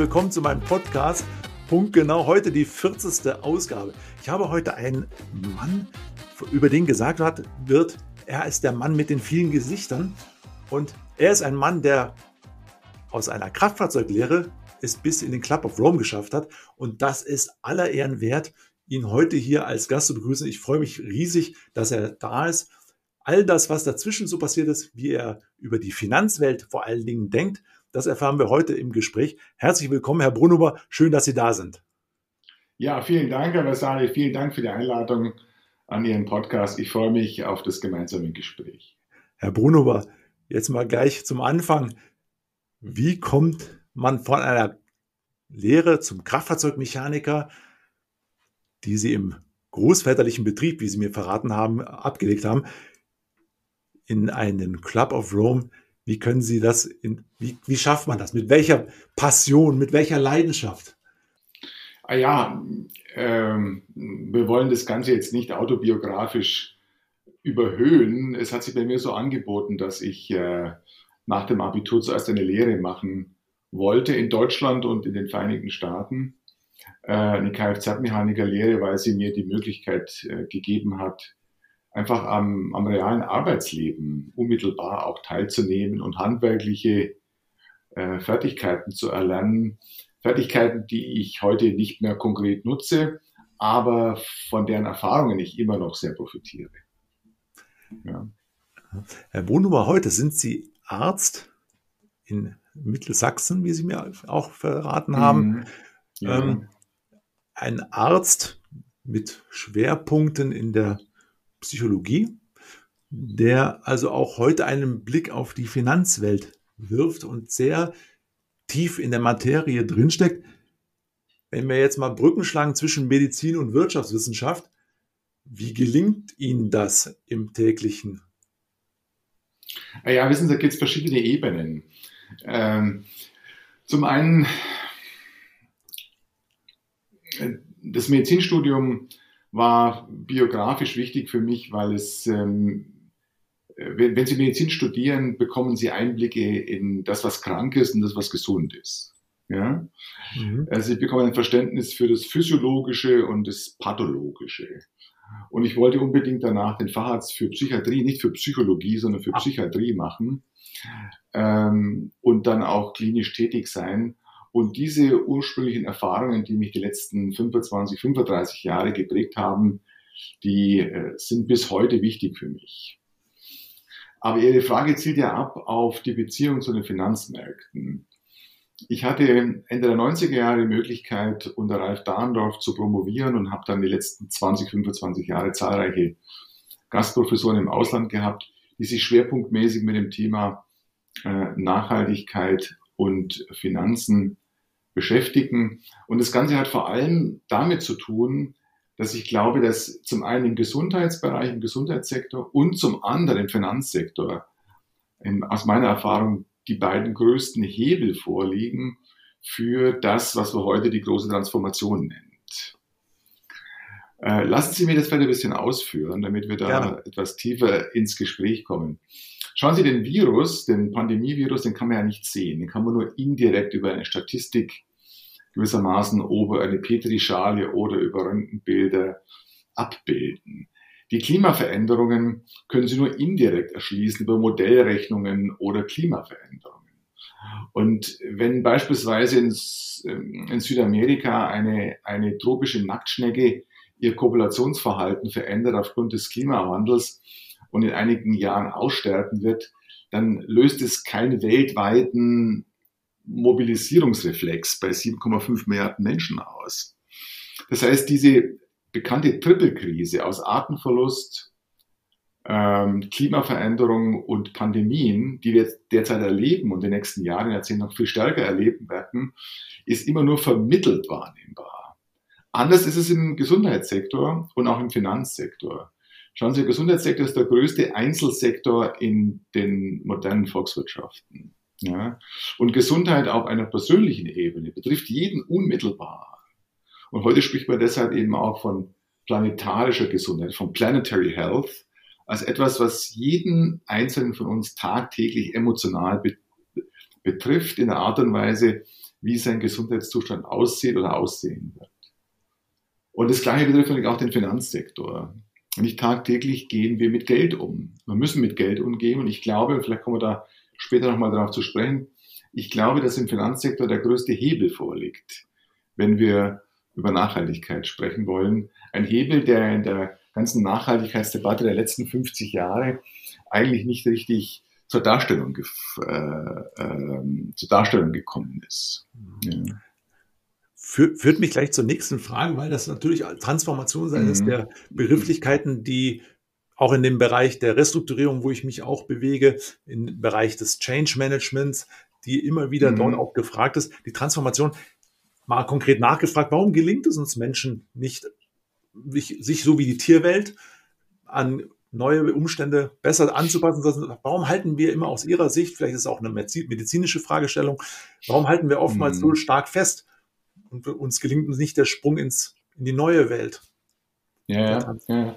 willkommen zu meinem Podcast. Punkt genau heute die 40. Ausgabe. Ich habe heute einen Mann, über den gesagt wird, er ist der Mann mit den vielen Gesichtern. Und er ist ein Mann, der aus einer Kraftfahrzeuglehre es bis in den Club of Rome geschafft hat. Und das ist aller Ehren wert, ihn heute hier als Gast zu begrüßen. Ich freue mich riesig, dass er da ist. All das, was dazwischen so passiert ist, wie er über die Finanzwelt vor allen Dingen denkt, das erfahren wir heute im Gespräch. Herzlich willkommen, Herr Brunhuber. Schön, dass Sie da sind. Ja, vielen Dank, Herr Vasali. Vielen Dank für die Einladung an Ihren Podcast. Ich freue mich auf das gemeinsame Gespräch. Herr Brunhuber, jetzt mal gleich zum Anfang. Wie kommt man von einer Lehre zum Kraftfahrzeugmechaniker, die Sie im großväterlichen Betrieb, wie Sie mir verraten haben, abgelegt haben, in einen Club of Rome, wie können Sie das, in, wie, wie schafft man das? Mit welcher Passion, mit welcher Leidenschaft? Ah ja, ähm, wir wollen das Ganze jetzt nicht autobiografisch überhöhen. Es hat sich bei mir so angeboten, dass ich äh, nach dem Abitur zuerst eine Lehre machen wollte in Deutschland und in den Vereinigten Staaten. Äh, eine Kfz-Mechaniker-Lehre, weil sie mir die Möglichkeit äh, gegeben hat, einfach am, am realen Arbeitsleben unmittelbar auch teilzunehmen und handwerkliche äh, Fertigkeiten zu erlernen. Fertigkeiten, die ich heute nicht mehr konkret nutze, aber von deren Erfahrungen ich immer noch sehr profitiere. Ja. Herr Brunhuber, heute sind Sie Arzt in Mittelsachsen, wie Sie mir auch verraten haben. Mhm. Ja. Ähm, ein Arzt mit Schwerpunkten in der Psychologie, der also auch heute einen Blick auf die Finanzwelt wirft und sehr tief in der Materie drinsteckt. Wenn wir jetzt mal Brücken schlagen zwischen Medizin und Wirtschaftswissenschaft, wie gelingt Ihnen das im täglichen? Ja, wissen Sie, da gibt es verschiedene Ebenen. Ähm, zum einen, äh, das Medizinstudium war biografisch wichtig für mich, weil es, ähm, wenn, wenn Sie Medizin studieren, bekommen Sie Einblicke in das, was krank ist und das, was gesund ist. Ja? Mhm. Also ich bekomme ein Verständnis für das Physiologische und das Pathologische. Und ich wollte unbedingt danach den Facharzt für Psychiatrie, nicht für Psychologie, sondern für Psychiatrie machen ähm, und dann auch klinisch tätig sein. Und diese ursprünglichen Erfahrungen, die mich die letzten 25, 35 Jahre geprägt haben, die äh, sind bis heute wichtig für mich. Aber Ihre Frage zielt ja ab auf die Beziehung zu den Finanzmärkten. Ich hatte Ende der 90er Jahre die Möglichkeit, unter Ralf Dahndorf zu promovieren und habe dann die letzten 20, 25 Jahre zahlreiche Gastprofessoren im Ausland gehabt, die sich schwerpunktmäßig mit dem Thema äh, Nachhaltigkeit und Finanzen beschäftigen. Und das Ganze hat vor allem damit zu tun, dass ich glaube, dass zum einen im Gesundheitsbereich, im Gesundheitssektor und zum anderen im Finanzsektor in, aus meiner Erfahrung die beiden größten Hebel vorliegen für das, was wir heute die große Transformation nennen. Äh, lassen Sie mir das vielleicht ein bisschen ausführen, damit wir da Gerne. etwas tiefer ins Gespräch kommen. Schauen Sie, den Virus, den Pandemievirus, den kann man ja nicht sehen. Den kann man nur indirekt über eine Statistik gewissermaßen über eine Petrischale oder über Röntgenbilder abbilden. Die Klimaveränderungen können Sie nur indirekt erschließen über Modellrechnungen oder Klimaveränderungen. Und wenn beispielsweise in, in Südamerika eine, eine tropische Nacktschnecke ihr Kopulationsverhalten verändert aufgrund des Klimawandels und in einigen Jahren aussterben wird, dann löst es keinen weltweiten Mobilisierungsreflex bei 7,5 Milliarden Menschen aus. Das heißt, diese bekannte Trippelkrise aus Artenverlust, ähm, Klimaveränderung und Pandemien, die wir derzeit erleben und in den nächsten Jahren, Jahrzehnten noch viel stärker erleben werden, ist immer nur vermittelt wahrnehmbar. Anders ist es im Gesundheitssektor und auch im Finanzsektor. Schauen Sie, der Gesundheitssektor ist der größte Einzelsektor in den modernen Volkswirtschaften. Ja? Und Gesundheit auf einer persönlichen Ebene betrifft jeden unmittelbar. Und heute spricht man deshalb eben auch von planetarischer Gesundheit, von planetary health, als etwas, was jeden Einzelnen von uns tagtäglich emotional be betrifft, in der Art und Weise, wie sein Gesundheitszustand aussieht oder aussehen wird. Und das Gleiche betrifft natürlich auch den Finanzsektor. Nicht tagtäglich gehen wir mit Geld um. Wir müssen mit Geld umgehen und ich glaube, vielleicht kommen wir da später nochmal darauf zu sprechen, ich glaube, dass im Finanzsektor der größte Hebel vorliegt, wenn wir über Nachhaltigkeit sprechen wollen. Ein Hebel, der in der ganzen Nachhaltigkeitsdebatte der letzten 50 Jahre eigentlich nicht richtig zur Darstellung, äh, äh, zur Darstellung gekommen ist. Ja. Führt mich gleich zur nächsten Frage, weil das natürlich Transformation sein mhm. ist der Begrifflichkeiten, die auch in dem Bereich der Restrukturierung, wo ich mich auch bewege, im Bereich des Change Managements, die immer wieder mhm. dort auch gefragt ist. Die Transformation, mal konkret nachgefragt, warum gelingt es uns Menschen nicht, sich so wie die Tierwelt an neue Umstände besser anzupassen. Warum halten wir immer aus Ihrer Sicht, vielleicht ist es auch eine medizinische Fragestellung, warum halten wir oftmals mhm. so stark fest und uns gelingt uns nicht der Sprung ins, in die neue Welt? Ja, ja.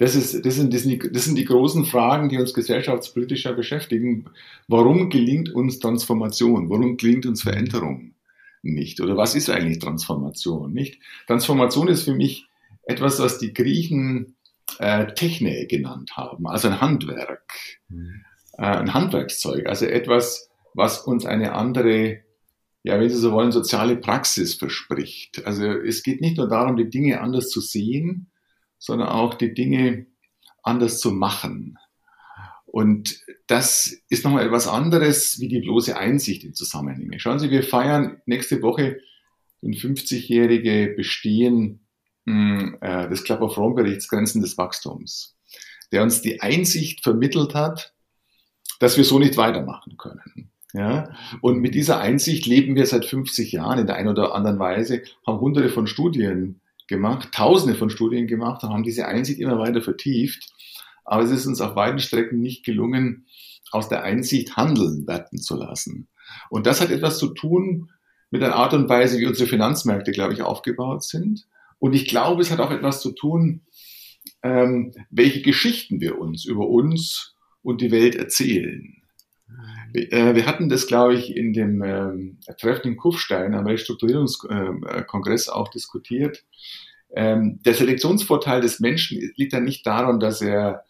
Das, ist, das, sind, das, sind die, das sind die großen Fragen, die uns gesellschaftspolitischer beschäftigen. Warum gelingt uns Transformation? Warum gelingt uns Veränderung nicht? Oder was ist eigentlich Transformation? Nicht? Transformation ist für mich etwas, was die Griechen äh, Techne genannt haben, also ein Handwerk, mhm. äh, ein Handwerkszeug, also etwas, was uns eine andere, ja, wenn Sie so wollen, soziale Praxis verspricht. Also es geht nicht nur darum, die Dinge anders zu sehen, sondern auch die Dinge anders zu machen. Und das ist nochmal etwas anderes wie die bloße Einsicht in Zusammenhänge. Schauen Sie, wir feiern nächste Woche ein 50-jährige Bestehen äh, des Club of Rome Berichts Grenzen des Wachstums, der uns die Einsicht vermittelt hat, dass wir so nicht weitermachen können. Ja? Und mit dieser Einsicht leben wir seit 50 Jahren in der einen oder anderen Weise, haben hunderte von Studien gemacht, tausende von Studien gemacht und haben diese Einsicht immer weiter vertieft. Aber es ist uns auf weiten Strecken nicht gelungen, aus der Einsicht Handeln werten zu lassen. Und das hat etwas zu tun mit der Art und Weise, wie unsere Finanzmärkte, glaube ich, aufgebaut sind. Und ich glaube, es hat auch etwas zu tun, ähm, welche Geschichten wir uns über uns und die Welt erzählen. Wir, äh, wir hatten das, glaube ich, in dem ähm, Treffen in Kufstein am Restrukturierungskongress auch diskutiert. Ähm, der Selektionsvorteil des Menschen liegt ja nicht daran, dass er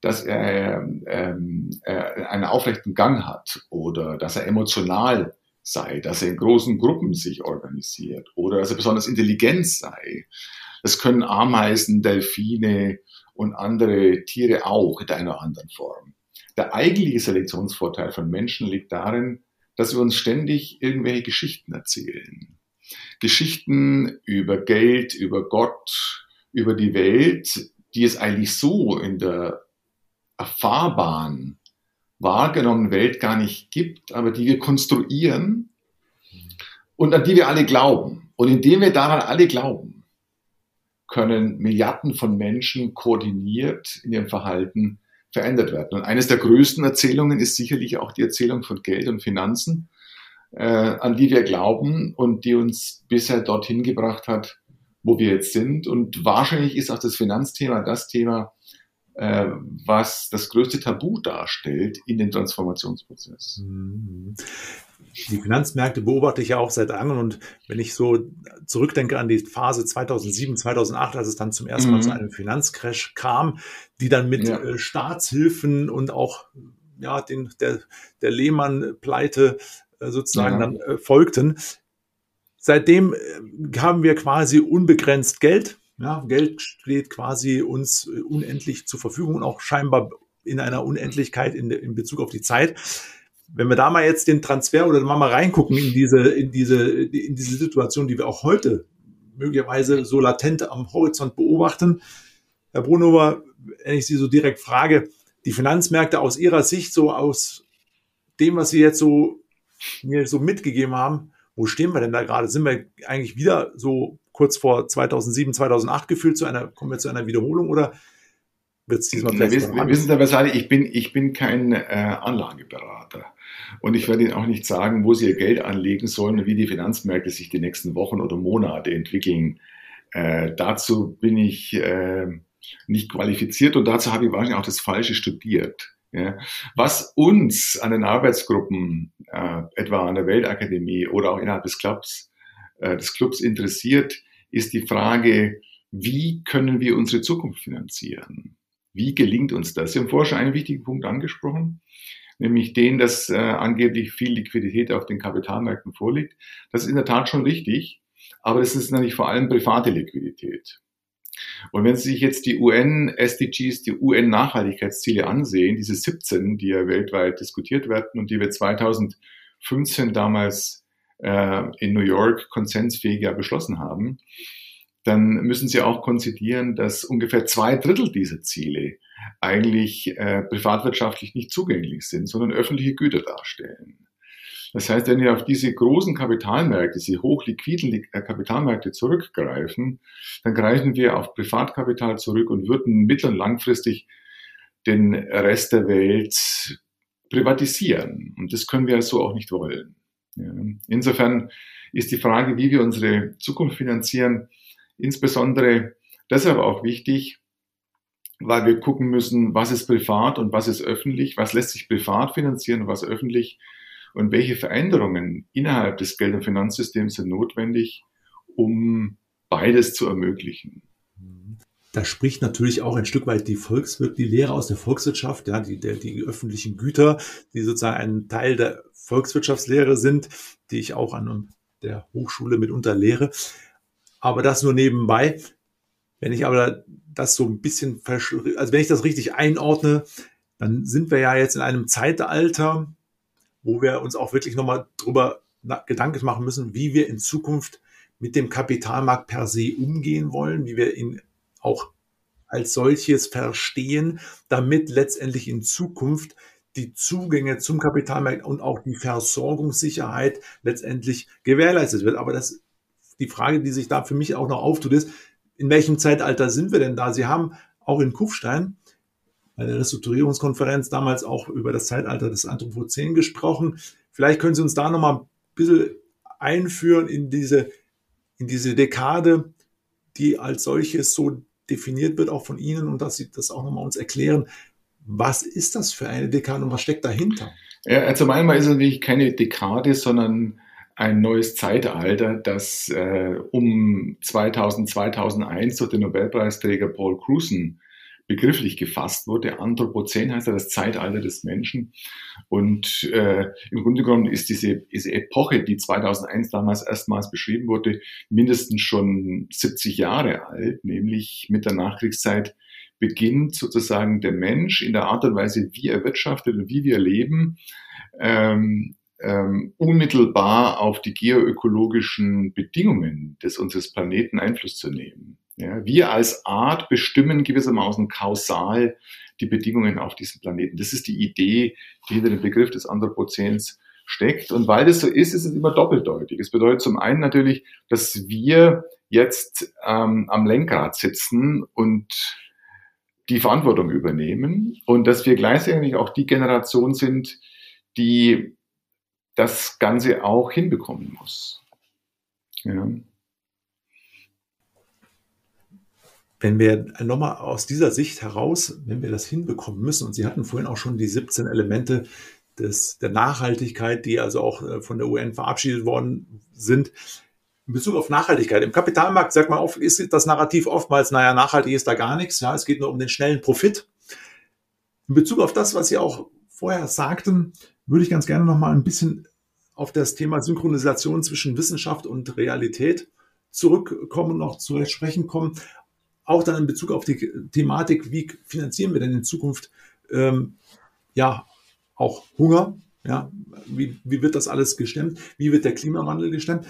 dass er ähm, äh, einen aufrechten Gang hat oder dass er emotional sei, dass er in großen Gruppen sich organisiert oder dass er besonders intelligent sei. Das können Ameisen, Delfine und andere Tiere auch in einer anderen Form. Der eigentliche Selektionsvorteil von Menschen liegt darin, dass wir uns ständig irgendwelche Geschichten erzählen. Geschichten über Geld, über Gott, über die Welt, die es eigentlich so in der erfahrbaren wahrgenommenen Welt gar nicht gibt, aber die wir konstruieren und an die wir alle glauben. Und indem wir daran alle glauben, können Milliarden von Menschen koordiniert in ihrem Verhalten verändert werden. Und eines der größten Erzählungen ist sicherlich auch die Erzählung von Geld und Finanzen, äh, an die wir glauben und die uns bisher dorthin gebracht hat, wo wir jetzt sind. Und wahrscheinlich ist auch das Finanzthema das Thema, äh, was das größte Tabu darstellt in dem Transformationsprozess. Mhm. Die Finanzmärkte beobachte ich ja auch seit langem und wenn ich so zurückdenke an die Phase 2007, 2008, als es dann zum ersten Mal mhm. zu einem Finanzcrash kam, die dann mit ja. Äh, Staatshilfen und auch ja, den, der, der Lehmann-Pleite äh, sozusagen ja. dann äh, folgten. Seitdem haben wir quasi unbegrenzt Geld ja, Geld steht quasi uns äh, unendlich zur Verfügung und auch scheinbar in einer Unendlichkeit in, in Bezug auf die Zeit. Wenn wir da mal jetzt den Transfer oder mal, mal reingucken in diese, in diese, in diese Situation, die wir auch heute möglicherweise so latent am Horizont beobachten. Herr Brunhofer, wenn ich Sie so direkt frage, die Finanzmärkte aus Ihrer Sicht, so aus dem, was Sie jetzt so mir so mitgegeben haben, wo stehen wir denn da gerade? Sind wir eigentlich wieder so kurz vor 2007, 2008 gefühlt zu einer, kommen wir zu einer Wiederholung oder wird es diesmal vielleicht wir, wir wissen ich bin, ich bin kein äh, Anlageberater. Und ich werde Ihnen auch nicht sagen, wo Sie Ihr Geld anlegen sollen und wie die Finanzmärkte sich die nächsten Wochen oder Monate entwickeln. Äh, dazu bin ich äh, nicht qualifiziert und dazu habe ich wahrscheinlich auch das Falsche studiert. Ja. Was uns an den Arbeitsgruppen, äh, etwa an der Weltakademie oder auch innerhalb des Clubs, äh, des Clubs interessiert, ist die Frage, wie können wir unsere Zukunft finanzieren? Wie gelingt uns das? Sie haben vorher schon einen wichtigen Punkt angesprochen, nämlich den, dass äh, angeblich viel Liquidität auf den Kapitalmärkten vorliegt. Das ist in der Tat schon richtig, aber es ist natürlich vor allem private Liquidität. Und wenn Sie sich jetzt die UN-SDGs, die UN-Nachhaltigkeitsziele ansehen, diese 17, die ja weltweit diskutiert werden und die wir 2015 damals äh, in New York konsensfähiger beschlossen haben, dann müssen Sie auch konzidieren, dass ungefähr zwei Drittel dieser Ziele eigentlich äh, privatwirtschaftlich nicht zugänglich sind, sondern öffentliche Güter darstellen. Das heißt, wenn wir auf diese großen Kapitalmärkte, diese hochliquiden äh, Kapitalmärkte zurückgreifen, dann greifen wir auf Privatkapital zurück und würden mittel- und langfristig den Rest der Welt privatisieren. Und das können wir so auch nicht wollen. Insofern ist die Frage, wie wir unsere Zukunft finanzieren, insbesondere deshalb auch wichtig, weil wir gucken müssen, was ist privat und was ist öffentlich, was lässt sich privat finanzieren und was öffentlich und welche Veränderungen innerhalb des Geld- und Finanzsystems sind notwendig, um beides zu ermöglichen. Da spricht natürlich auch ein Stück weit die Volkswirt, die Lehre aus der Volkswirtschaft, ja, die, der, die öffentlichen Güter, die sozusagen ein Teil der Volkswirtschaftslehre sind, die ich auch an der Hochschule mitunter lehre. Aber das nur nebenbei. Wenn ich aber das so ein bisschen, also wenn ich das richtig einordne, dann sind wir ja jetzt in einem Zeitalter, wo wir uns auch wirklich nochmal drüber Gedanken machen müssen, wie wir in Zukunft mit dem Kapitalmarkt per se umgehen wollen, wie wir ihn auch als solches verstehen, damit letztendlich in Zukunft die Zugänge zum Kapitalmarkt und auch die Versorgungssicherheit letztendlich gewährleistet wird. Aber das, die Frage, die sich da für mich auch noch auftut, ist, in welchem Zeitalter sind wir denn da? Sie haben auch in Kufstein bei der Restrukturierungskonferenz damals auch über das Zeitalter des Anthropozän gesprochen. Vielleicht können Sie uns da nochmal ein bisschen einführen in diese, in diese Dekade, die als solches so definiert wird, auch von Ihnen, und dass Sie das auch nochmal uns erklären. Was ist das für eine Dekade und was steckt dahinter? Ja, also zum einen ist es natürlich keine Dekade, sondern ein neues Zeitalter, das äh, um 2000, 2001 durch den Nobelpreisträger Paul Cruson begrifflich gefasst wurde. Anthropozän heißt ja das Zeitalter des Menschen. Und äh, im Grunde genommen ist diese, diese Epoche, die 2001 damals erstmals beschrieben wurde, mindestens schon 70 Jahre alt, nämlich mit der Nachkriegszeit beginnt sozusagen der Mensch in der Art und Weise, wie er wirtschaftet und wie wir leben, ähm, ähm, unmittelbar auf die geoökologischen Bedingungen des unseres Planeten Einfluss zu nehmen. Ja, wir als Art bestimmen gewissermaßen kausal die Bedingungen auf diesem Planeten. Das ist die Idee, die hinter dem Begriff des Anthropozäns steckt. Und weil das so ist, ist es immer doppeldeutig. Es bedeutet zum einen natürlich, dass wir jetzt ähm, am Lenkrad sitzen und die Verantwortung übernehmen und dass wir gleichzeitig auch die Generation sind, die das Ganze auch hinbekommen muss. Ja. Wenn wir nochmal aus dieser Sicht heraus, wenn wir das hinbekommen müssen, und Sie hatten vorhin auch schon die 17 Elemente des, der Nachhaltigkeit, die also auch äh, von der UN verabschiedet worden sind, in Bezug auf Nachhaltigkeit. Im Kapitalmarkt, sagt man oft, ist das Narrativ oftmals, naja, nachhaltig ist da gar nichts, ja, es geht nur um den schnellen Profit. In Bezug auf das, was Sie auch vorher sagten, würde ich ganz gerne nochmal ein bisschen auf das Thema Synchronisation zwischen Wissenschaft und Realität zurückkommen und noch zu sprechen kommen auch dann in Bezug auf die Thematik, wie finanzieren wir denn in Zukunft ähm, ja auch Hunger? Ja, wie, wie wird das alles gestemmt? Wie wird der Klimawandel gestemmt?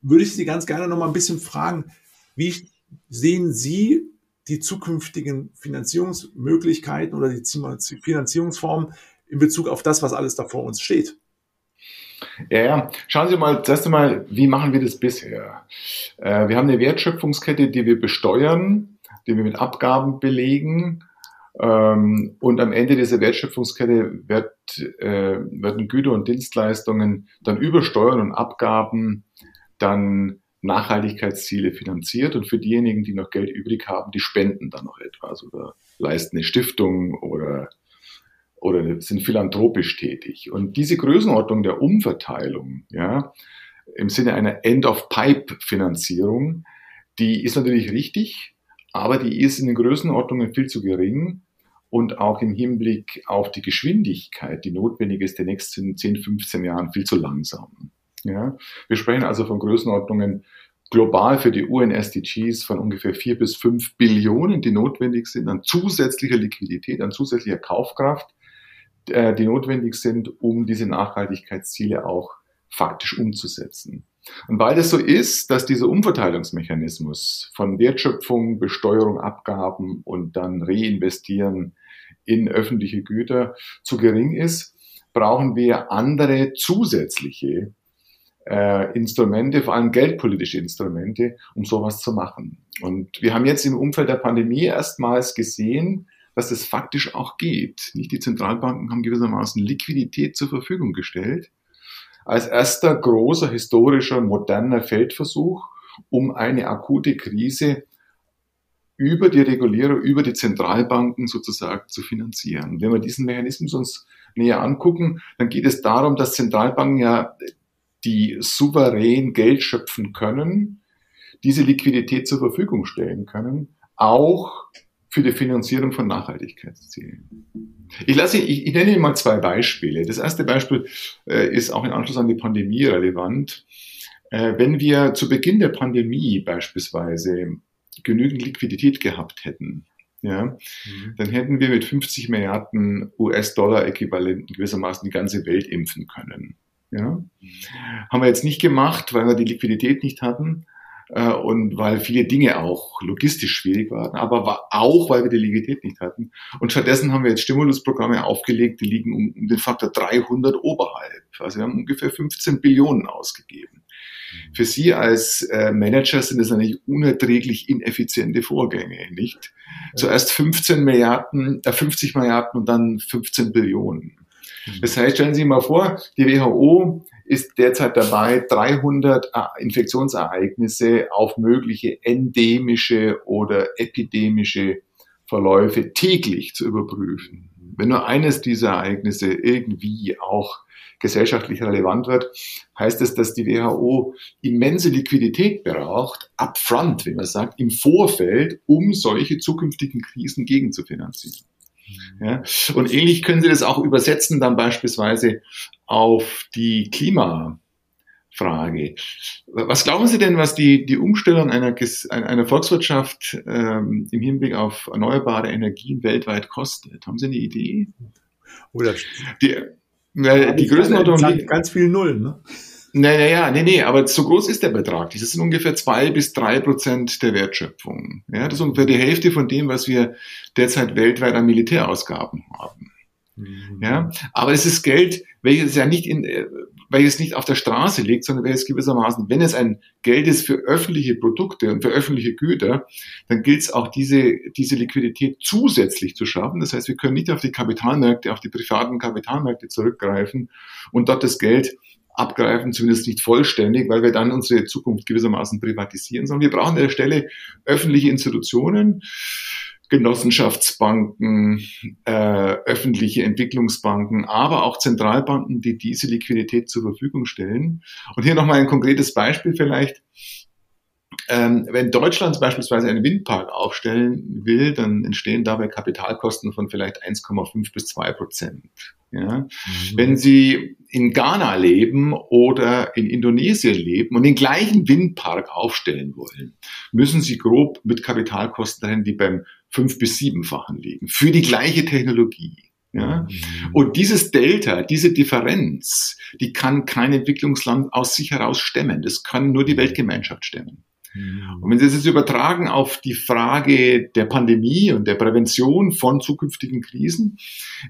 Würde ich Sie ganz gerne noch mal ein bisschen fragen, wie sehen Sie die zukünftigen Finanzierungsmöglichkeiten oder die Finanzierungsformen in Bezug auf das, was alles da vor uns steht? Ja, ja. Schauen Sie mal, zuerst einmal, wie machen wir das bisher? Äh, wir haben eine Wertschöpfungskette, die wir besteuern, die wir mit Abgaben belegen. Ähm, und am Ende dieser Wertschöpfungskette wird, äh, werden Güter und Dienstleistungen dann über Steuern und Abgaben dann Nachhaltigkeitsziele finanziert und für diejenigen, die noch Geld übrig haben, die spenden dann noch etwas oder leisten eine Stiftung oder oder sind philanthropisch tätig. Und diese Größenordnung der Umverteilung, ja, im Sinne einer End-of-Pipe-Finanzierung, die ist natürlich richtig, aber die ist in den Größenordnungen viel zu gering und auch im Hinblick auf die Geschwindigkeit, die notwendig ist, den nächsten 10, 15 Jahren viel zu langsam. Ja? Wir sprechen also von Größenordnungen global für die UN-SDGs von ungefähr 4 bis 5 Billionen, die notwendig sind an zusätzlicher Liquidität, an zusätzlicher Kaufkraft, äh, die notwendig sind, um diese Nachhaltigkeitsziele auch faktisch umzusetzen. Und weil das so ist, dass dieser Umverteilungsmechanismus von Wertschöpfung, Besteuerung, Abgaben und dann Reinvestieren in öffentliche Güter zu gering ist, brauchen wir andere zusätzliche äh, Instrumente, vor allem geldpolitische Instrumente, um sowas zu machen. Und wir haben jetzt im Umfeld der Pandemie erstmals gesehen, dass es faktisch auch geht. Nicht die Zentralbanken haben gewissermaßen Liquidität zur Verfügung gestellt als erster großer historischer moderner Feldversuch, um eine akute Krise über die Regulierung, über die Zentralbanken sozusagen zu finanzieren. Wenn wir diesen Mechanismus uns näher angucken, dann geht es darum, dass Zentralbanken ja die souverän Geld schöpfen können, diese Liquidität zur Verfügung stellen können, auch für die Finanzierung von Nachhaltigkeitszielen. Ich, lasse, ich, ich nenne Ihnen mal zwei Beispiele. Das erste Beispiel äh, ist auch in Anschluss an die Pandemie relevant. Äh, wenn wir zu Beginn der Pandemie beispielsweise genügend Liquidität gehabt hätten, ja, mhm. dann hätten wir mit 50 Milliarden US-Dollar-Äquivalenten gewissermaßen die ganze Welt impfen können. Ja? Mhm. Haben wir jetzt nicht gemacht, weil wir die Liquidität nicht hatten und weil viele Dinge auch logistisch schwierig waren, aber auch, weil wir die Liquidität nicht hatten. Und stattdessen haben wir jetzt Stimulusprogramme aufgelegt, die liegen um, um den Faktor 300 oberhalb. Also wir haben ungefähr 15 Billionen ausgegeben. Für Sie als äh, Manager sind das eigentlich unerträglich ineffiziente Vorgänge, nicht? Zuerst 15 Milliarden, äh, 50 Milliarden und dann 15 Billionen. Mhm. Das heißt, stellen Sie sich mal vor, die WHO ist derzeit dabei, 300 äh, Infektionsereignisse auf mögliche endemische oder epidemische Verläufe täglich zu überprüfen. Wenn nur eines dieser Ereignisse irgendwie auch gesellschaftlich relevant wird, heißt es, dass die WHO immense Liquidität braucht, upfront, wie man sagt, im Vorfeld, um solche zukünftigen Krisen gegenzufinanzieren. Ja? Und ähnlich können Sie das auch übersetzen dann beispielsweise auf die Klimafrage. Was glauben Sie denn, was die, die Umstellung einer, einer Volkswirtschaft ähm, im Hinblick auf erneuerbare Energien weltweit kostet? Haben Sie eine Idee? Oder die, äh, die Größenordnung ganz viel Nullen. Ne? Naja, nee, nee, aber so groß ist der Betrag. Das sind ungefähr zwei bis drei Prozent der Wertschöpfung. Ja, das ist ungefähr die Hälfte von dem, was wir derzeit weltweit an Militärausgaben haben. Mhm. Ja, aber es ist Geld, welches ja nicht in, äh, welches nicht auf der Straße liegt, sondern welches gewissermaßen, wenn es ein Geld ist für öffentliche Produkte und für öffentliche Güter, dann gilt es auch diese, diese Liquidität zusätzlich zu schaffen. Das heißt, wir können nicht auf die Kapitalmärkte, auf die privaten Kapitalmärkte zurückgreifen und dort das Geld abgreifen, zumindest nicht vollständig, weil wir dann unsere Zukunft gewissermaßen privatisieren, sondern wir brauchen an der Stelle öffentliche Institutionen, Genossenschaftsbanken, äh, öffentliche Entwicklungsbanken, aber auch Zentralbanken, die diese Liquidität zur Verfügung stellen. Und hier nochmal ein konkretes Beispiel vielleicht. Ähm, wenn Deutschland beispielsweise einen Windpark aufstellen will, dann entstehen dabei Kapitalkosten von vielleicht 1,5 bis 2 Prozent. Ja? Mhm. Wenn Sie in Ghana leben oder in Indonesien leben und den gleichen Windpark aufstellen wollen, müssen Sie grob mit Kapitalkosten dahin, die beim fünf bis siebenfachen liegen, für die gleiche Technologie. Ja? Mhm. Und dieses Delta, diese Differenz, die kann kein Entwicklungsland aus sich heraus stemmen. Das kann nur die. Weltgemeinschaft stemmen. Und wenn Sie das jetzt übertragen auf die Frage der Pandemie und der Prävention von zukünftigen Krisen,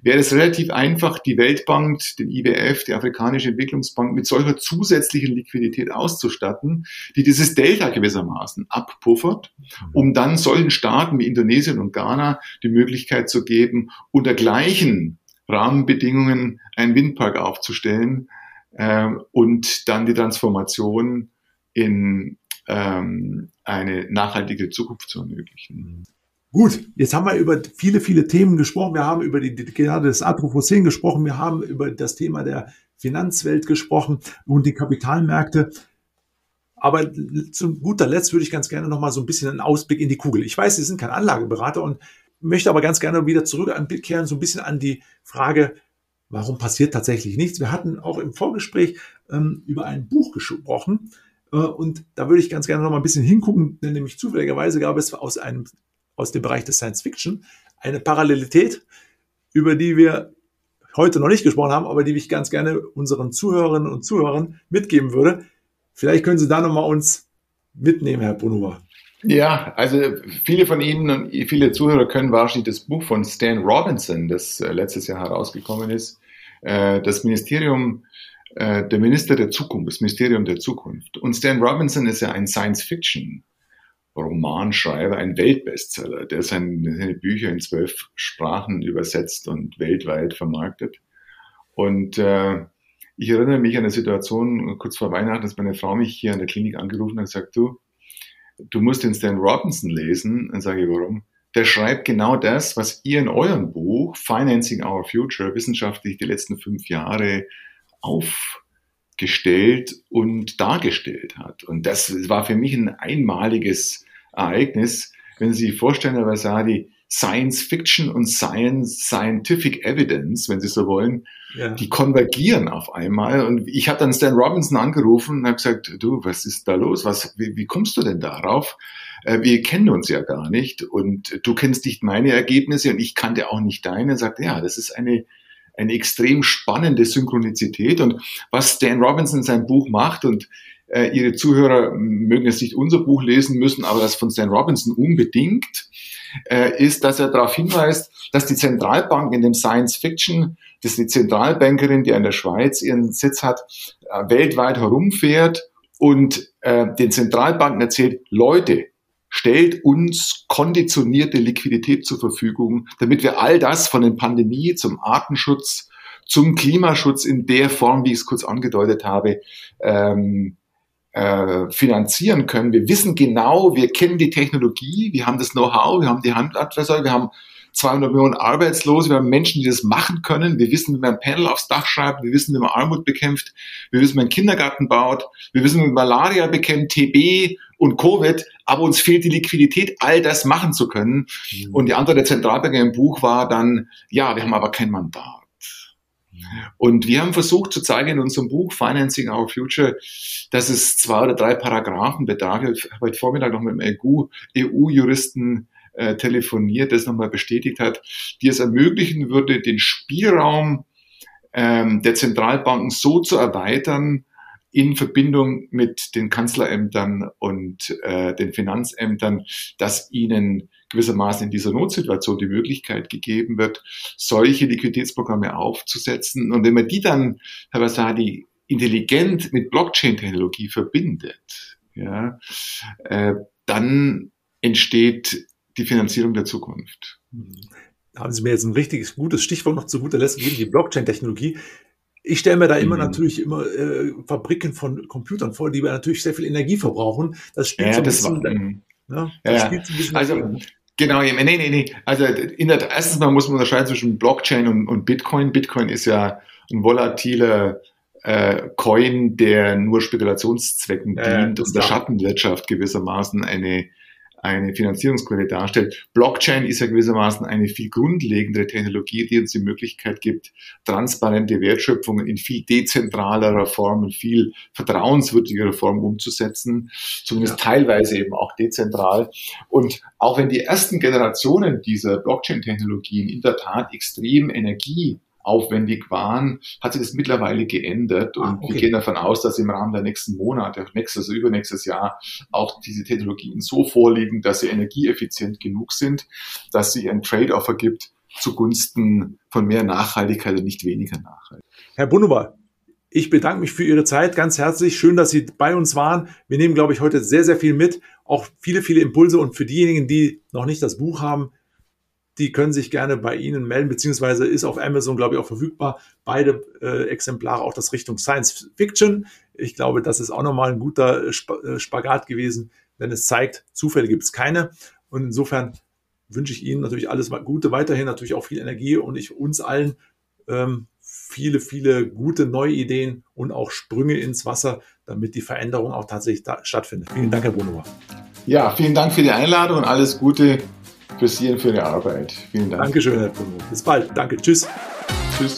wäre es relativ einfach, die Weltbank, den IWF, die Afrikanische Entwicklungsbank mit solcher zusätzlichen Liquidität auszustatten, die dieses Delta gewissermaßen abpuffert, um dann solchen Staaten wie Indonesien und Ghana die Möglichkeit zu geben, unter gleichen Rahmenbedingungen einen Windpark aufzustellen äh, und dann die Transformation in ähm, eine nachhaltige Zukunft zu ermöglichen. Gut, jetzt haben wir über viele, viele Themen gesprochen. Wir haben über die Dekade des Anthropozän gesprochen. Wir haben über das Thema der Finanzwelt gesprochen und die Kapitalmärkte. Aber zu guter Letzt würde ich ganz gerne noch mal so ein bisschen einen Ausblick in die Kugel. Ich weiß, Sie sind kein Anlageberater und möchte aber ganz gerne wieder zurückkehren, so ein bisschen an die Frage, warum passiert tatsächlich nichts? Wir hatten auch im Vorgespräch ähm, über ein Buch gesprochen und da würde ich ganz gerne noch mal ein bisschen hingucken, denn nämlich zufälligerweise gab es aus einem aus dem Bereich des Science Fiction eine Parallelität, über die wir heute noch nicht gesprochen haben, aber die ich ganz gerne unseren Zuhörerinnen und Zuhörern mitgeben würde. Vielleicht können Sie da nochmal uns mitnehmen, Herr Brunova. Ja, also viele von Ihnen und viele Zuhörer können wahrscheinlich das Buch von Stan Robinson, das äh, letztes Jahr herausgekommen ist, äh, das Ministerium, äh, der Minister der Zukunft, das Ministerium der Zukunft. Und Stan Robinson ist ja ein Science-Fiction Romanschreiber, ein Weltbestseller, der seine, seine Bücher in zwölf Sprachen übersetzt und weltweit vermarktet. Und äh, ich erinnere mich an eine Situation kurz vor Weihnachten, dass meine Frau mich hier an der Klinik angerufen hat und gesagt, du, du musst den Stan Robinson lesen. Dann sage ich, warum? Der schreibt genau das, was ihr in eurem Buch Financing Our Future wissenschaftlich die letzten fünf Jahre aufgestellt und dargestellt hat. Und das war für mich ein einmaliges Ereignis. Wenn Sie sich vorstellen, Herr Vasadi, Science Fiction und Science, Scientific Evidence, wenn Sie so wollen, ja. die konvergieren auf einmal. Und ich habe dann Stan Robinson angerufen und habe gesagt, du, was ist da los? Was, wie, wie kommst du denn darauf? Äh, wir kennen uns ja gar nicht und du kennst nicht meine Ergebnisse und ich kannte auch nicht deine. Er sagt, ja, das ist eine, eine extrem spannende Synchronizität. Und was Stan Robinson in seinem Buch macht und äh, Ihre Zuhörer mögen jetzt nicht unser Buch lesen müssen, aber das von Stan Robinson unbedingt, äh, ist, dass er darauf hinweist, dass die Zentralbanken in dem Science Fiction, das ist die Zentralbankerin, die in der Schweiz ihren Sitz hat, äh, weltweit herumfährt und äh, den Zentralbanken erzählt, Leute, stellt uns konditionierte Liquidität zur Verfügung, damit wir all das von der Pandemie zum Artenschutz, zum Klimaschutz in der Form, wie ich es kurz angedeutet habe, ähm, äh, finanzieren können. Wir wissen genau, wir kennen die Technologie, wir haben das Know-how, wir haben die Handwerkzeuge, wir haben 200 Millionen Arbeitslose, wir haben Menschen, die das machen können. Wir wissen, wie man ein Panel aufs Dach schreibt, wir wissen, wie man Armut bekämpft, wir wissen, wie man einen Kindergarten baut, wir wissen, wie man Malaria bekämpft, TB und Covid, aber uns fehlt die Liquidität, all das machen zu können. Mhm. Und die Antwort der Zentralbanker im Buch war dann, ja, wir haben aber kein Mandat. Und wir haben versucht zu zeigen in unserem Buch Financing Our Future, dass es zwei oder drei Paragraphen bedarf. Ich habe heute Vormittag noch mit einem EU-Juristen äh, telefoniert, das nochmal bestätigt hat, die es ermöglichen würde, den Spielraum ähm, der Zentralbanken so zu erweitern, in Verbindung mit den Kanzlerämtern und äh, den Finanzämtern, dass ihnen gewissermaßen in dieser Notsituation die Möglichkeit gegeben wird, solche Liquiditätsprogramme aufzusetzen. Und wenn man die dann, Herr Vasadi, intelligent mit Blockchain-Technologie verbindet, ja, äh, dann entsteht die Finanzierung der Zukunft. Da haben Sie mir jetzt ein richtiges gutes Stichwort noch zu guter Letzt gegeben, die Blockchain-Technologie. Ich stelle mir da immer mhm. natürlich immer äh, Fabriken von Computern vor, die natürlich sehr viel Energie verbrauchen. Das spielt ja, so ein bisschen, war, mhm. ja, das ja, spielt so ein bisschen also, Genau, nee, nee, nee. Also in der, erstens mal muss man unterscheiden zwischen Blockchain und, und Bitcoin. Bitcoin ist ja ein volatiler äh, Coin, der nur Spekulationszwecken äh, dient und der Schattenwirtschaft gewissermaßen eine eine Finanzierungsquelle darstellt. Blockchain ist ja gewissermaßen eine viel grundlegendere Technologie, die uns die Möglichkeit gibt, transparente Wertschöpfungen in viel dezentralerer Form, in viel vertrauenswürdigerer Form umzusetzen, zumindest ja. teilweise eben auch dezentral. Und auch wenn die ersten Generationen dieser Blockchain-Technologien in der Tat extrem Energie aufwendig waren, hat sich das mittlerweile geändert und ah, okay. wir gehen davon aus, dass im Rahmen der nächsten Monate, nächstes, also übernächstes Jahr auch diese Technologien so vorliegen, dass sie energieeffizient genug sind, dass sie ein Trade-off ergibt zugunsten von mehr Nachhaltigkeit und nicht weniger Nachhaltigkeit. Herr Bunnebar, ich bedanke mich für Ihre Zeit ganz herzlich. Schön, dass Sie bei uns waren. Wir nehmen, glaube ich, heute sehr, sehr viel mit. Auch viele, viele Impulse. Und für diejenigen, die noch nicht das Buch haben, die können sich gerne bei Ihnen melden, beziehungsweise ist auf Amazon, glaube ich, auch verfügbar. Beide äh, Exemplare, auch das Richtung Science Fiction. Ich glaube, das ist auch nochmal ein guter äh, Spagat gewesen, denn es zeigt, Zufälle gibt es keine. Und insofern wünsche ich Ihnen natürlich alles Gute weiterhin, natürlich auch viel Energie und ich uns allen ähm, viele, viele gute neue Ideen und auch Sprünge ins Wasser, damit die Veränderung auch tatsächlich stattfindet. Vielen Dank, Herr Brunauer. Ja, vielen Dank für die Einladung und alles Gute für Sie und für Ihre Arbeit. Vielen Dank. Dankeschön, Herr Brunauer. Bis bald. Danke. Tschüss. Tschüss.